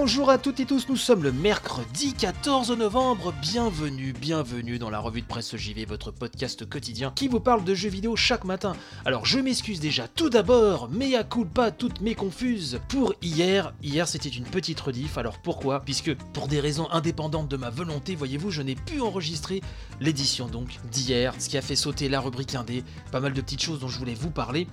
Bonjour à toutes et tous, nous sommes le mercredi 14 novembre, bienvenue, bienvenue dans la revue de presse JV, votre podcast quotidien qui vous parle de jeux vidéo chaque matin. Alors je m'excuse déjà tout d'abord, mais à culpa toutes mes confuses pour hier. Hier c'était une petite rediff, alors pourquoi? Puisque pour des raisons indépendantes de ma volonté, voyez-vous, je n'ai pu enregistrer l'édition donc d'hier, ce qui a fait sauter la rubrique indé, pas mal de petites choses dont je voulais vous parler.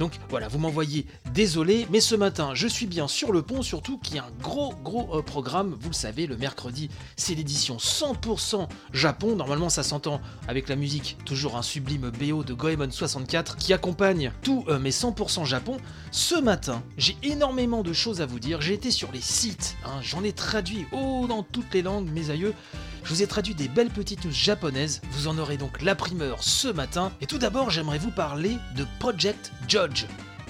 Donc voilà, vous m'envoyez désolé, mais ce matin je suis bien sur le pont, surtout qu'il y a un gros gros euh, programme, vous le savez, le mercredi c'est l'édition 100% Japon, normalement ça s'entend avec la musique, toujours un sublime BO de Goemon 64 qui accompagne tous euh, mes 100% Japon. Ce matin, j'ai énormément de choses à vous dire, j'ai été sur les sites, hein, j'en ai traduit oh, dans toutes les langues, mes aïeux. Je vous ai traduit des belles petites news japonaises, vous en aurez donc la primeur ce matin. Et tout d'abord, j'aimerais vous parler de Project Judge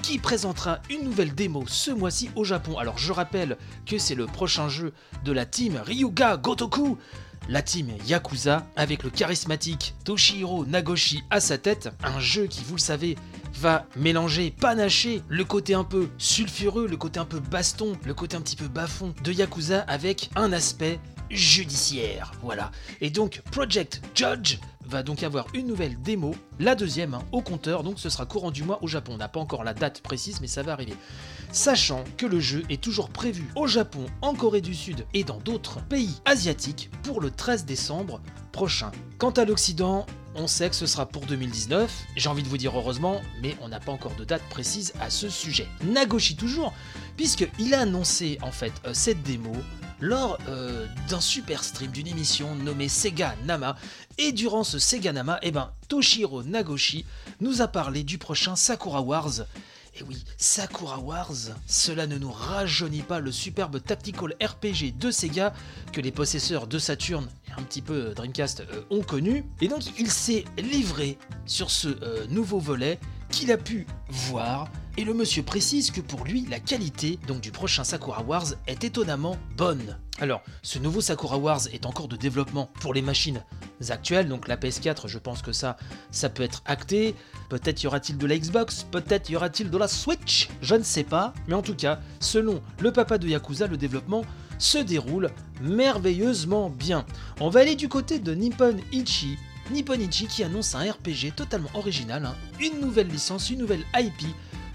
qui présentera une nouvelle démo ce mois-ci au Japon? Alors je rappelle que c'est le prochain jeu de la team Ryuga Gotoku, la team Yakuza, avec le charismatique Toshihiro Nagoshi à sa tête, un jeu qui, vous le savez, va mélanger, panacher le côté un peu sulfureux, le côté un peu baston, le côté un petit peu bas-fond de Yakuza avec un aspect judiciaire. Voilà. Et donc Project Judge va donc avoir une nouvelle démo, la deuxième hein, au compteur, donc ce sera courant du mois au Japon. On n'a pas encore la date précise, mais ça va arriver. Sachant que le jeu est toujours prévu au Japon, en Corée du Sud et dans d'autres pays asiatiques pour le 13 décembre prochain. Quant à l'Occident, on sait que ce sera pour 2019, j'ai envie de vous dire heureusement, mais on n'a pas encore de date précise à ce sujet. Nagoshi toujours, puisqu'il a annoncé en fait euh, cette démo lors euh, d'un super stream d'une émission nommée Sega Nama. Et durant ce Sega Nama, eh ben, Toshiro Nagoshi nous a parlé du prochain Sakura Wars. Et oui, Sakura Wars, cela ne nous rajeunit pas le superbe tactical RPG de Sega que les possesseurs de Saturn et un petit peu Dreamcast euh, ont connu. Et donc il s'est livré sur ce euh, nouveau volet qu'il a pu voir. Et le monsieur précise que pour lui, la qualité donc du prochain Sakura Wars est étonnamment bonne. Alors, ce nouveau Sakura Wars est encore de développement pour les machines actuelles, donc la PS4, je pense que ça, ça peut être acté. Peut-être y aura-t-il de la Xbox, peut-être y aura-t-il de la Switch, je ne sais pas. Mais en tout cas, selon le papa de Yakuza, le développement se déroule merveilleusement bien. On va aller du côté de Nippon Ichi, Nipponichi qui annonce un RPG totalement original, hein. une nouvelle licence, une nouvelle IP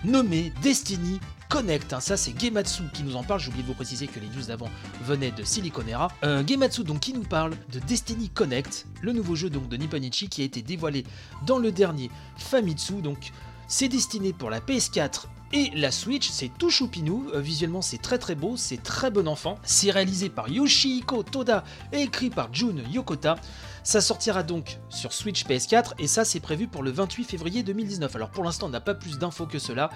nommée Destiny Connect. hein. Ça, c'est Gematsu qui nous en parle. J'ai oublié de vous préciser que les news d'avant venaient de Siliconera. Euh, donc, qui nous parle de Destiny Connect, le nouveau jeu donc de Nipponichi qui a été dévoilé dans le dernier Famitsu. Donc, c'est destiné pour la PS4 et la Switch, c'est tout choupinou, Euh, visuellement c'est très très beau, c'est très bon enfant, c'est réalisé par Yoshihiko Toda et écrit par Jun Yokota. Ça sortira donc sur Switch PS4 et ça c'est prévu pour le 28 février 2019. Alors pour l'instant on n'a pas plus d'infos que cela.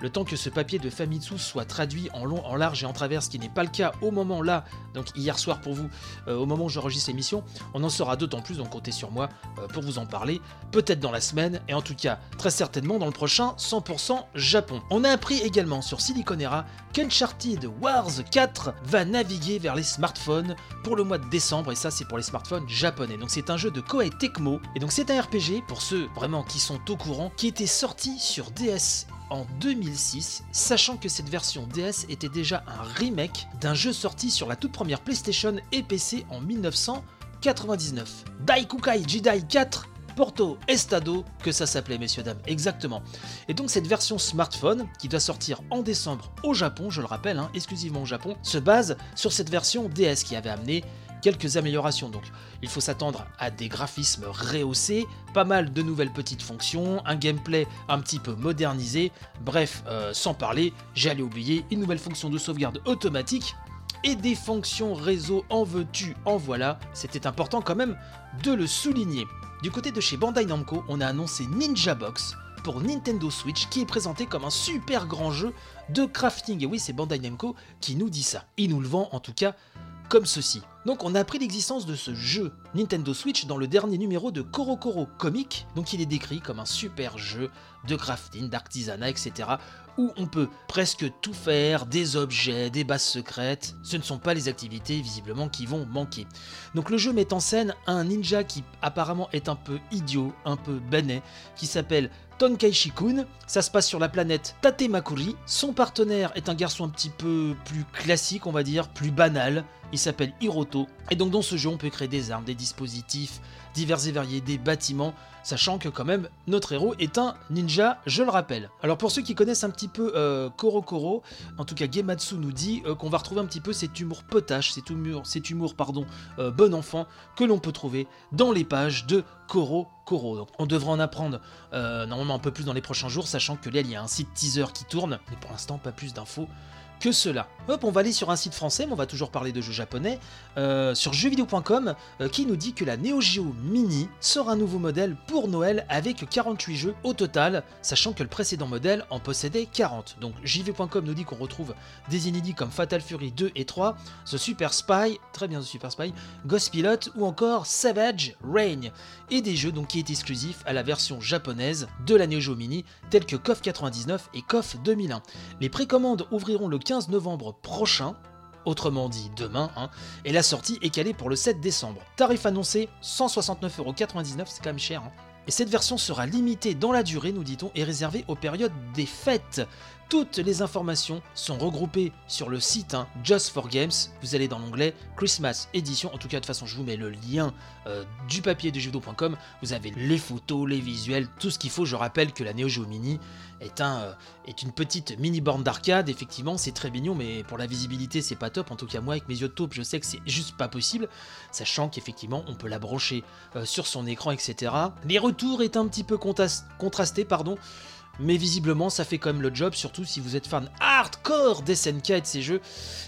Le temps que ce papier de Famitsu soit traduit en long, en large et en travers, ce qui n'est pas le cas au moment là, donc hier soir pour vous, euh, au moment où j'enregistre l'émission, on en saura d'autant plus, donc comptez sur moi euh, pour vous en parler, peut-être dans la semaine et en tout cas très certainement dans le prochain 100% Japon. On a appris également sur Siliconera qu'Uncharted Wars 4 va naviguer vers les smartphones pour le mois de décembre et ça c'est pour les smartphones japonais. Donc c'est un jeu de Koei Tecmo et donc c'est un RPG pour ceux vraiment qui sont au courant qui était sorti sur DS en 2006, sachant que cette version DS était déjà un remake d'un jeu sorti sur la toute première PlayStation et PC en 1999. Daikukai Jidai 4 Porto Estado, que ça s'appelait, messieurs, dames, exactement. Et donc cette version smartphone, qui doit sortir en décembre au Japon, je le rappelle, hein, exclusivement au Japon, se base sur cette version DS qui avait amené quelques améliorations. Donc il faut s'attendre à des graphismes rehaussés, pas mal de nouvelles petites fonctions, un gameplay un petit peu modernisé, bref, euh, sans parler, j'allais oublier, une nouvelle fonction de sauvegarde automatique et des fonctions réseau en veux-tu, en voilà, c'était important quand même de le souligner. Du côté de chez Bandai Namco, on a annoncé Ninja Box pour Nintendo Switch qui est présenté comme un super grand jeu de crafting. Et oui, c'est Bandai Namco qui nous dit ça. Il nous le vend en tout cas comme ceci. Donc on a appris l'existence de ce jeu Nintendo Switch dans le dernier numéro de Korokoro Comic, donc il est décrit comme un super jeu de crafting, d'artisanat, etc. où on peut presque tout faire, des objets, des bases secrètes, ce ne sont pas les activités visiblement qui vont manquer. Donc le jeu met en scène un ninja qui apparemment est un peu idiot, un peu banet, qui s'appelle Tonkaichi-kun. Ça se passe sur la planète Tatemakuri. Son partenaire est un garçon un petit peu plus classique, on va dire, plus banal. Il s'appelle Hiroto. Et donc dans ce jeu, on peut créer des armes, des dispositifs divers et variés, des bâtiments, sachant que quand même notre héros est un ninja, je le rappelle. Alors pour ceux qui connaissent un petit peu euh, Korokoro, en tout cas Gematsu nous dit euh, qu'on va retrouver un petit peu cet humour potache, cet humour, cet humour pardon, euh, bon enfant que l'on peut trouver dans les pages de Korokoro. Donc on devra en apprendre euh, normalement un peu plus dans les prochains jours, sachant que là il y a un site teaser qui tourne, mais pour l'instant pas plus d'infos que cela. Hop, on va aller sur un site français, mais on va toujours parler de jeux japonais, euh, sur jeuxvideo.com, euh, qui nous dit que la Neo Geo Mini sera un nouveau modèle pour Noël avec 48 jeux au total, sachant que le précédent modèle en possédait 40. Donc jv.com nous dit qu'on retrouve des inédits comme Fatal Fury 2 et 3, The Super Spy, très bien The Super Spy, Ghost Pilot ou encore Savage Rain, et des jeux donc qui est exclusif à la version japonaise de la Neo Geo Mini, tels que KOF 99 et KOF 2001. Les précommandes ouvriront le 15 novembre prochain, autrement dit demain, hein, et la sortie est calée pour le 7 décembre. Tarif annoncé 169,99€, c'est quand même cher. hein. Et cette version sera limitée dans la durée, nous dit-on, et réservée aux périodes des fêtes. Toutes les informations sont regroupées sur le site hein, Just for Games. Vous allez dans l'onglet Christmas Edition. En tout cas, de toute façon, je vous mets le lien euh, du papier de jeuxvideo.com. Vous avez les photos, les visuels, tout ce qu'il faut. Je rappelle que la Neo Geo Mini euh, est une petite mini borne d'arcade. Effectivement, c'est très mignon, mais pour la visibilité, c'est pas top. En tout cas, moi, avec mes yeux de taupe, je sais que c'est juste pas possible. Sachant qu'effectivement, on peut la brancher euh, sur son écran, etc. Les retours est un petit peu contrastés, pardon. Mais visiblement, ça fait quand même le job, surtout si vous êtes fan hardcore des SNK et de ces jeux,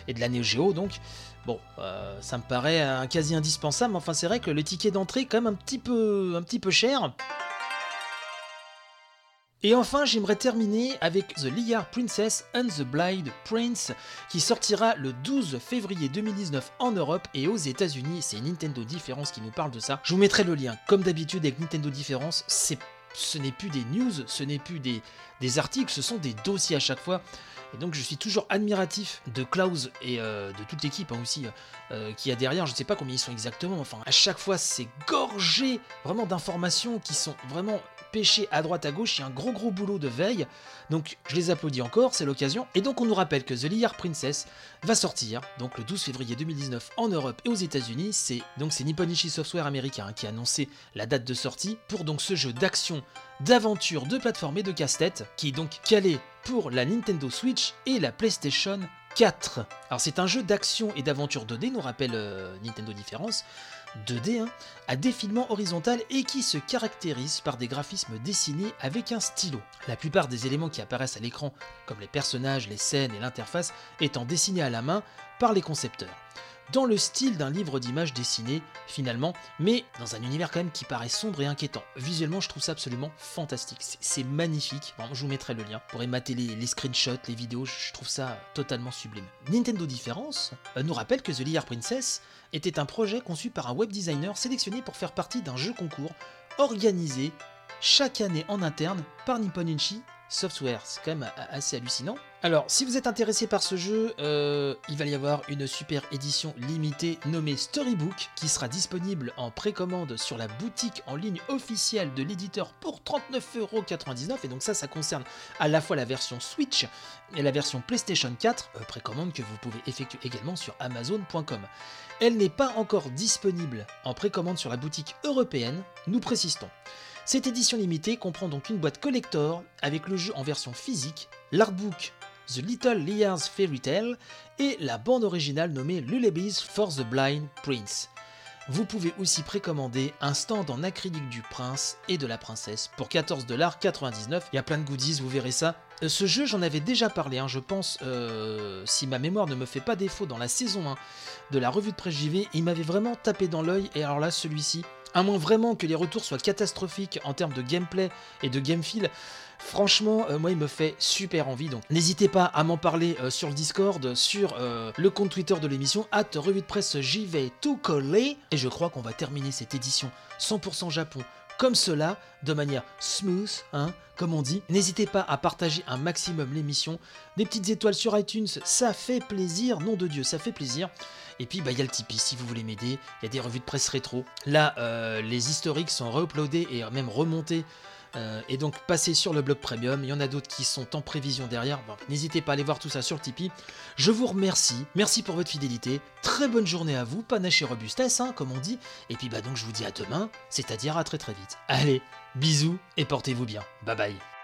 et de la Neo Geo donc. Bon, euh, ça me paraît un quasi indispensable, mais enfin c'est vrai que le ticket d'entrée est quand même un petit peu, un cher. Et enfin, j'aimerais terminer avec The Liar Princess and the Blind Prince, qui sortira le 12 février 2019 en Europe et aux États-Unis. C'est Nintendo Difference qui nous parle de ça. Je vous mettrai le lien. Comme d'habitude avec Nintendo Difference, c'est ce n'est plus des news, ce n'est plus des, articles, ce sont des dossiers à chaque fois. Et donc je suis toujours admiratif de Klaus et euh, de toute l'équipe hein, aussi euh, qui a derrière. Je ne sais pas combien ils sont exactement. Enfin, à chaque fois c'est gorgé vraiment d'informations qui sont vraiment pêchées à droite à gauche. Il y a un gros gros boulot de veille. Donc je les applaudis encore, c'est l'occasion. Et donc on nous rappelle que The Liar Princess va sortir donc le 12 février 2019 en Europe et aux États-Unis. C'est donc c'est Nipponichi Software américain hein, qui a annoncé la date de sortie pour donc ce jeu d'action, d'aventure, de plateforme et de casse-tête qui est donc calé pour la Nintendo Switch et la PlayStation 4. Alors c'est un jeu d'action et d'aventure 2D, nous rappelle euh, Nintendo Différence, 2D, hein, à défilement horizontal et qui se caractérise par des graphismes dessinés avec un stylo. La plupart des éléments qui apparaissent à l'écran, comme les personnages, les scènes et l'interface, étant dessinés à la main par les concepteurs dans le style d'un livre d'images dessiné finalement, mais dans un univers quand même qui paraît sombre et inquiétant. Visuellement, je trouve ça absolument fantastique. C'est- magnifique. Je vous mettrai le lien pour mater les, screenshots, les vidéos. Je trouve ça totalement sublime. Nintendo Difference euh, nous rappelle que The Liar Princess était un projet conçu par un web designer sélectionné pour faire partie d'un jeu concours organisé chaque année en interne par Nipponichi Software. C'est quand même assez hallucinant. Alors, si vous êtes intéressé par ce jeu, euh, il va y avoir une super édition limitée nommée Storybook qui sera disponible en précommande sur la boutique en ligne officielle de l'éditeur pour 39,99€. Et donc ça, ça concerne à la fois la version Switch et la version PlayStation 4, euh, précommande que vous pouvez effectuer également sur Amazon.com. Elle n'est pas encore disponible en précommande sur la boutique européenne, nous précisons. Cette édition limitée comprend donc une boîte collector avec le jeu en version physique, l'artbook The Little Liar's Fairy Tale et la bande originale nommée Lullabies for the Blind Prince. Vous pouvez aussi précommander un stand en acrylique du prince et de la princesse pour 14,99$. Il y a plein de goodies, vous verrez ça. Euh, Ce jeu, j'en avais déjà parlé, hein, je pense, euh, si ma mémoire ne me fait pas défaut, dans la saison 1 de la revue de presse JV, il m'avait vraiment tapé dans l'œil, et alors là, celui-ci, à moins vraiment que les retours soient catastrophiques en termes de gameplay et de game feel, Franchement, euh, moi, il me fait super envie. Donc, n'hésitez pas à m'en parler euh, sur le Discord, sur euh, le compte Twitter de l'émission, at revue de presse, j'y vais tout coller. Et je crois qu'on va terminer cette édition 100% Japon comme cela, de manière smooth, hein, comme on dit. N'hésitez pas à partager un maximum l'émission. Des petites étoiles sur iTunes, ça fait plaisir, nom de Dieu, ça fait plaisir. Et puis, bah, il y a le Tipeee si vous voulez m'aider. Il y a des revues de presse rétro. Là, euh, les historiques sont re-uploadés et même remontés. Euh, et donc passés sur le blog premium. Il y en a d'autres qui sont en prévision derrière. Bon, N'hésitez pas à aller voir tout ça sur Tipeee. Je vous remercie. Merci pour votre fidélité. Très bonne journée à vous. Panache et robustesse, hein, comme on dit. Et puis bah donc je vous dis à demain, c'est-à-dire à très très vite. Allez, bisous et portez-vous bien. Bye bye.